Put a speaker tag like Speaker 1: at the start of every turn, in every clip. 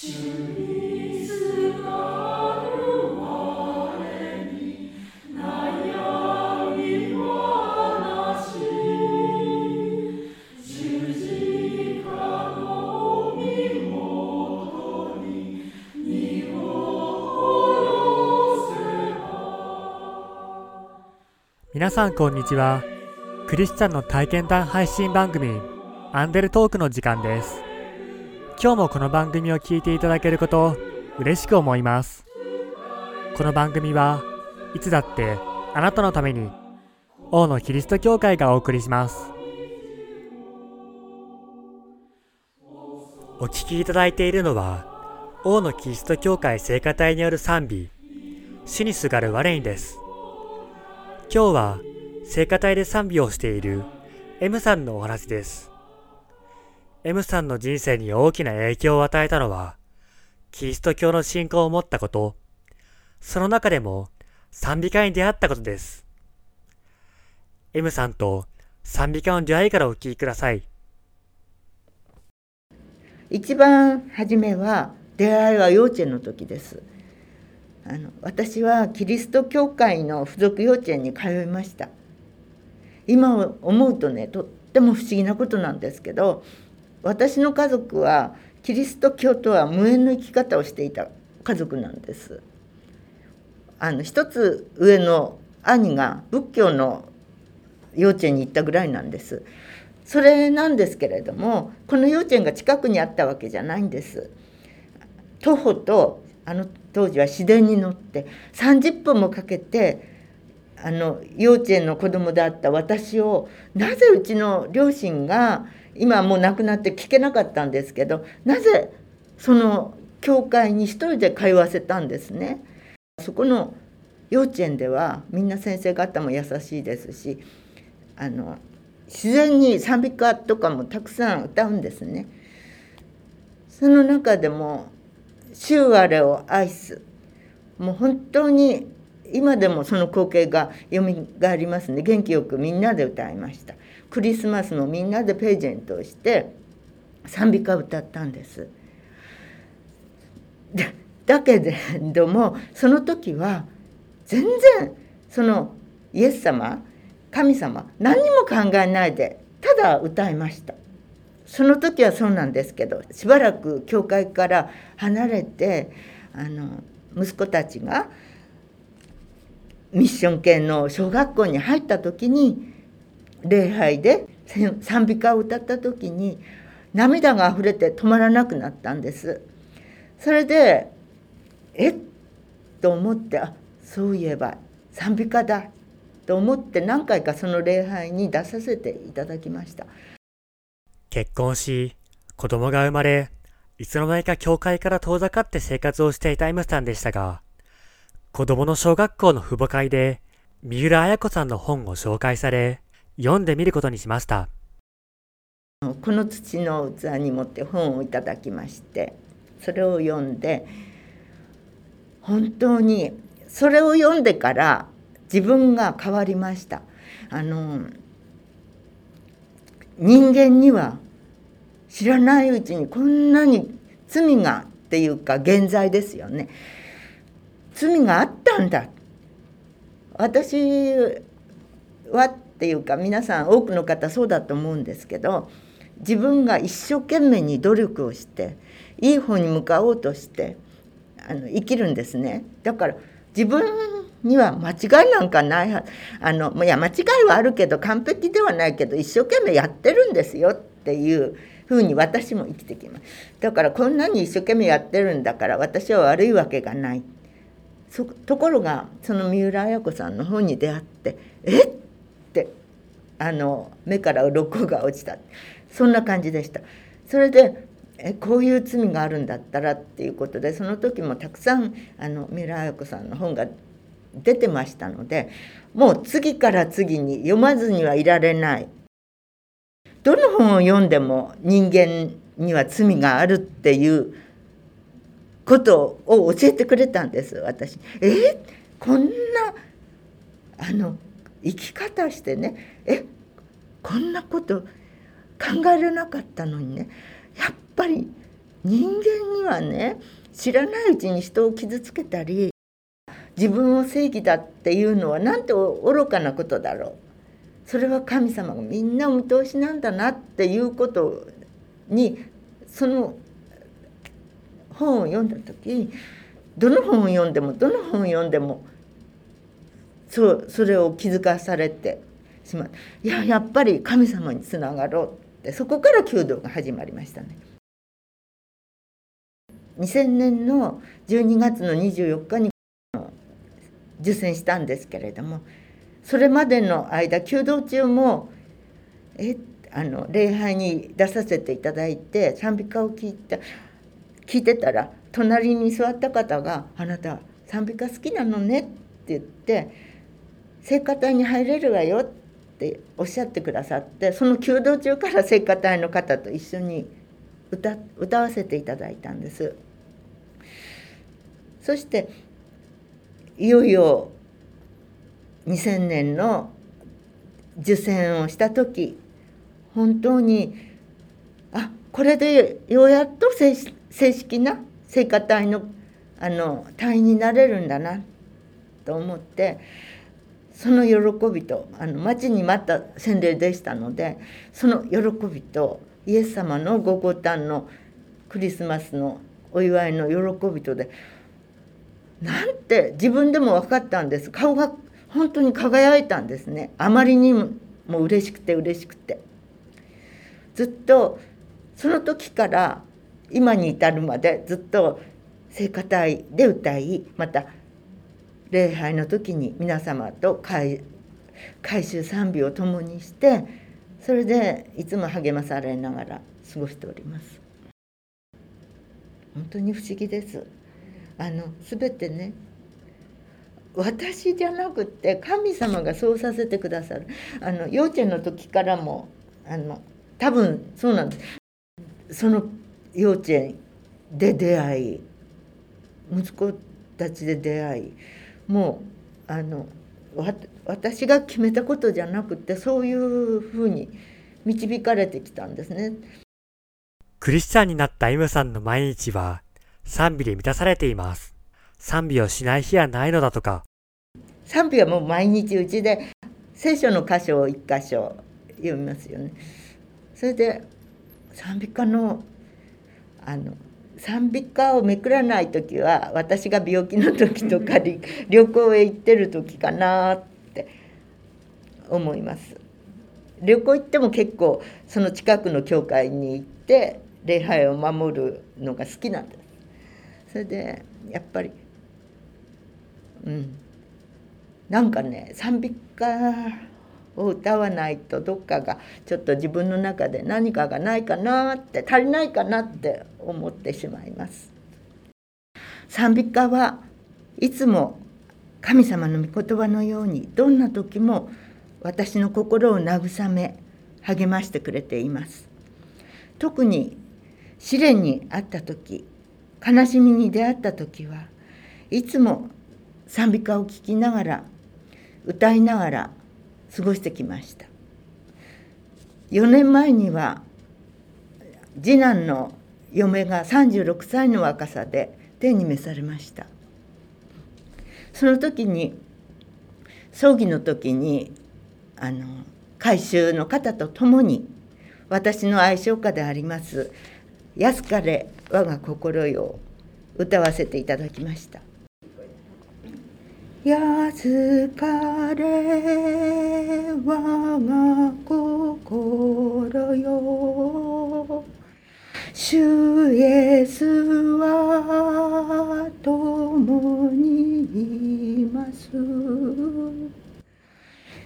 Speaker 1: 皆さんこんにちは。クリスチャンの体験談配信番組、アンデルトークの時間です。今日もこの番組を聞いていただけることを嬉しく思います。この番組はいつだってあなたのために王のキリスト教会がお送りします。お聞きいただいているのは王のキリスト教会聖歌隊による賛美、主にすがる我にです。今日は聖歌隊で賛美をしている M さんのお話です。M さんの人生に大きな影響を与えたのは、キリスト教の信仰を持ったこと、その中でも賛美歌に出会ったことです。M さんと賛美歌の出会いからお聞きください。
Speaker 2: 一番初めは出会いは幼稚園の時です。あの私はキリスト教会の付属幼稚園に通いました今思うとねとっても不思議なことなんですけど私の家族はキリスト教とは無縁の生き方をしていた家族なんです。あの一つ上の兄が仏教の幼稚園に行ったぐらいなんです。それなんですけれどもこの幼稚園が近くにあったわけじゃないんです。徒歩とあの当時は市電に乗って30分もかけてあの幼稚園の子供であった私をなぜうちの両親が今もう亡くなって聞けなかったんですけどなぜその教会に一人で通わせたんですね？そこの幼稚園ではみんな先生方も優しいですしあの自然に賛美歌とかもたくさん歌うんですね。その中でも週あれを愛すもう本当に今でもその光景がよみがありますね。元気よくみんなで歌いました。クリスマスもみんなでページェントをして賛美歌を歌ったんです。だけれどもその時は全然そのイエス様神様何にも考えないでただ歌いました。その時はそうなんですけどしばらく教会から離れてあの息子たちがミッション系の小学校に入った時に礼拝で賛美歌を歌った時に涙が溢れて止まらなくなったんです。それでえっ？と思ってあそういえば賛美歌だと思って何回かその礼拝に出させていただきました。
Speaker 1: 結婚し、子供が生まれ、いつの間にか教会から遠ざかって生活をしていた M さんでしたが、子供の小学校の父母会で、三浦綾子さんの本を紹介され、読んでみることにしました。
Speaker 2: この土の器に持って本をいただきまして、それを読んで、本当にそれを読んでから自分が変わりました。あの人間には知らないうちにこんなに罪がっていうか現在ですよね罪があったんだ。私はっていうか皆さん多くの方そうだと思うんですけど自分が一生懸命に努力をしていい方に向かおうとしてあの生きるんですね。だから自分には間違いなんかないあのいや間違いはあるけど完璧ではないけど一生懸命やってるんですよっていうふうに私も生きてきます。だからこんなに一生懸命やってるんだから私は悪いわけがない。ところがその三浦綾子さんの本に出会ってえっ？てあの目から鱗が落ちた。そんな感じでした。それでえこういう罪があるんだったらっていうことでその時もたくさんあの三浦綾子さんの本が出てましたのでもう次から次に読まずにはいられない。どの本を読んでも人間には罪があるっていうことを教えてくれたんです私。えこんなあの生き方してねえこんなこと考えれなかったのにねやっぱり人間にはね知らないうちに人を傷つけたり自分を正義だっていうのはなんて愚かなことだろうそれは神様がみんなお見通しなんだなっていうことにその本を読んだ時どの本を読んでもどの本を読んでもそうそれを気づかされてしまういややっぱり神様につながろうってそこから弓道が始まりましたね。2000年の12月の24日に受選したんですけれどもそれまでの間弓道中もえあの礼拝に出させていただいて賛美歌を聞いた聞いてたら隣に座った方が「あなた賛美歌好きなのね」って言って「聖歌隊に入れるわよ」っておっしゃってくださってその弓道中から聖歌隊の方と一緒に歌歌わせていただいたんです。そしていよいよ2000年の受選をした時本当にあこれでようやっと正式な聖歌隊のあの隊員になれるんだなと思ってその喜びとあの待ちに待った洗礼でしたのでその喜びとイエス様のごご誕のクリスマスのお祝いの喜びとでなんて自分でも分かったんです。顔が本当に輝いたんですね。あまりにも嬉しくて嬉しくて。ずっとその時から今に至るまでずっと聖歌隊で歌いまた礼拝の時に皆様と改修賛美を共にしてそれでいつも励まされながら過ごしております。本当に不思議です。あの全てね私じゃなくて神様がそうさせてくださる。あの幼稚園の時からもあの多分そうなんです。その幼稚園で出会い息子たちで出会いもうあの私が決めたことじゃなくてそういうふうに導かれてきたんですね。
Speaker 1: クリスチャンになったイムさんの毎日は賛美で満たされています。賛美をしない日はないのだとか。
Speaker 2: 賛美はもう毎日うちで聖書の箇所を一箇所読みますよね。それで賛美歌のあの賛美歌をめくらない時は私が病気の時とかに 旅行へ行ってる時かなって思います。旅行行っても結構その近くの教会に行って礼拝を守るのが好きなんです。それでやっぱりうんなんかね賛美歌を歌わないとどっかがちょっと自分の中で何かがないかなって足りないかなって思ってしまいます。賛美歌はいつも神様の御言葉のようにどんな時も私の心を慰め励ましてくれています。特に試練にあった時悲しみに出会った時はいつも賛美歌を聴きながら歌いながら過ごしてきました。4年前には次男の嫁が36歳の若さで天に召されました。その時に葬儀の時にあの改宗の方と共に私の愛称歌であります「安かれ我が心よ」歌わせていただきました。安かれ我が心よ主イエスは共にいます。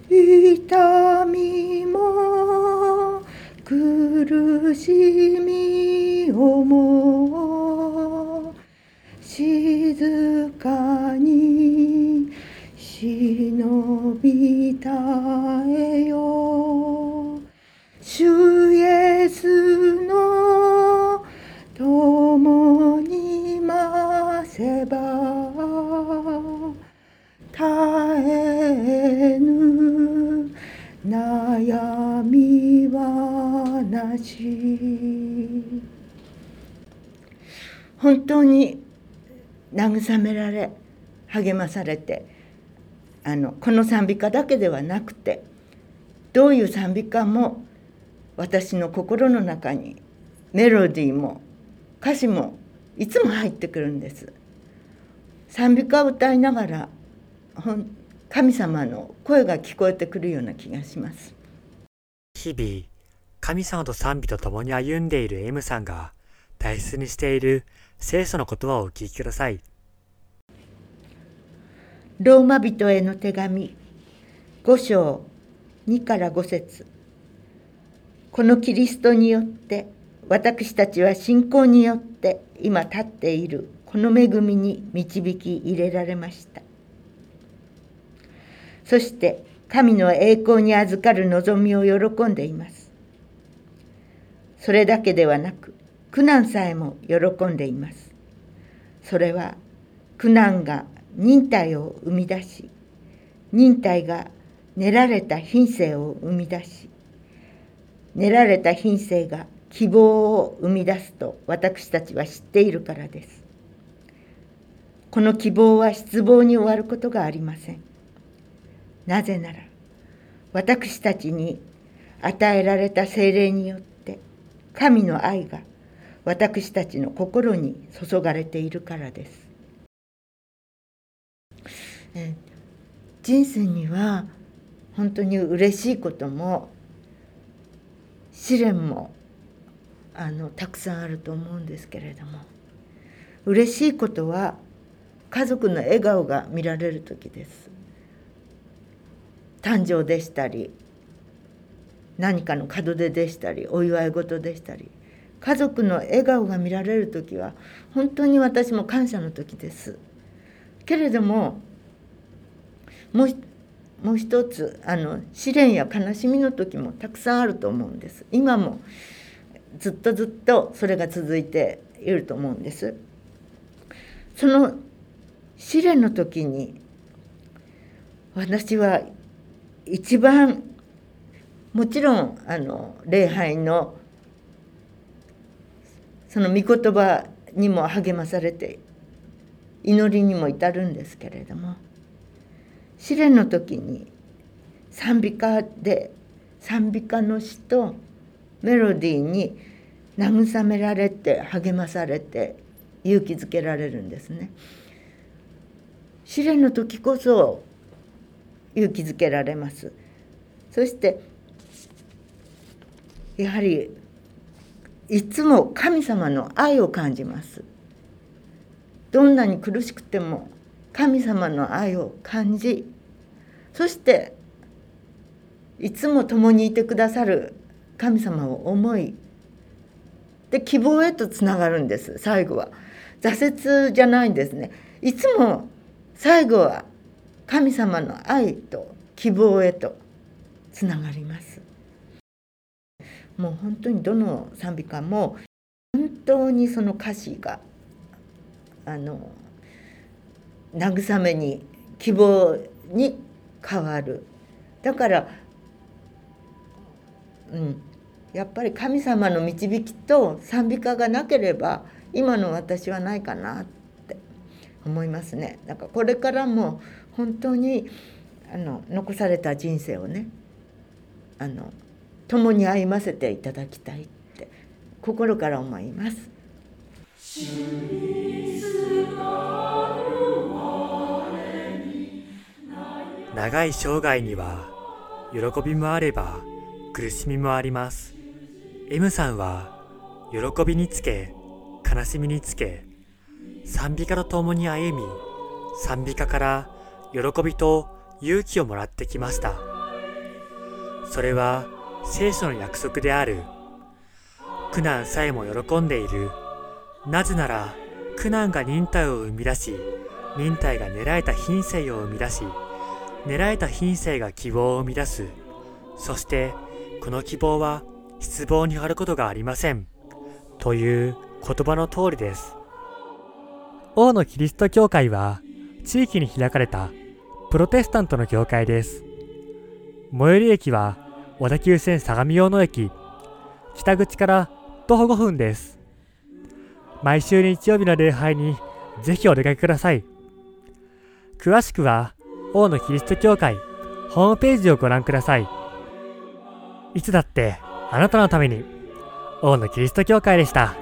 Speaker 2: 痛みも苦しみをも静か励まされてあのこの賛美歌だけではなくてどういう賛美歌も私の心の中にメロディーも歌詞もいつも入ってくるんです。賛美歌を歌いながら神様の声が聞こえてくるような気がします。
Speaker 1: 日々神様と賛美と共に歩んでいる M さんが大切にしている聖書の言葉をお聞きください。
Speaker 2: ローマ人への手紙。5章2から5節。このキリストによって私たちは信仰によって今立っている。この恵みに導き入れられました。そして神の栄光に預かる望みを喜んでいます。それだけではなく苦難さえも喜んでいます。それは苦難が忍耐を生み出し忍耐が練られた品性を生み出し練られた品性が希望を生み出すと私たちは知っているからです。この希望は失望に終わることがありません。なぜなら私たちに与えられた精霊によって神の愛が私たちの心に注がれているからです。人生には本当に嬉しいことも試練もあのたくさんあると思うんですけれども嬉しいことは家族の笑顔が見られる時です。誕生でしたり何かの門出でしたりお祝い事でしたり家族の笑顔が見られる時は本当に私も感謝の時です。けれどももうもう一つあの試練や悲しみの時もたくさんあると思うんです。今もずっとずっとそれが続いていると思うんです。その試練の時に私は一番もちろんあの礼拝のその御言葉にも励まされて祈りにも至るんですけれども試練の時に賛美歌で賛美歌の詩とメロディーに慰められて励まされて勇気づけられるんですね。試練の時こそ勇気づけられます。そしてやはりいつも神様の愛を感じます。どんなに苦しくても神様の愛を感じそしていつも共にいてくださる神様を思いで希望へとつながるんです最後は。挫折じゃないんですね。いつも最後は神様の愛と希望へとつながります。もう本当にどの賛美歌も本当にその歌詞があの慰めに希望に変わるだからうんやっぱり神様の導きと賛美歌がなければ今の私はないかなって思いますね。だからこれからも本当にあの残された人生をねあの共に歩ませていただきたいって心から思います。
Speaker 1: 長い生涯には喜びもあれば苦しみもあります。M さんは喜びにつけ悲しみにつけ賛美歌と共に歩み賛美歌から喜びと勇気をもらってきました。それは聖書の約束である苦難さえも喜んでいるなぜなら苦難が忍耐を生み出し忍耐が狙えた品性を生み出し狙えた品性が希望を生み出す。そしてこの希望は失望に終わることがありません。という言葉の通りです。王のキリスト教会は地域に開かれたプロテスタントの教会です。最寄り駅は小田急線相模大野駅。北口から徒歩5分です。毎週日曜日の礼拝にぜひお出かけください。詳しくは、王のキリスト教会ホームページをご覧ください。いつだってあなたのために、王のキリスト教会でした。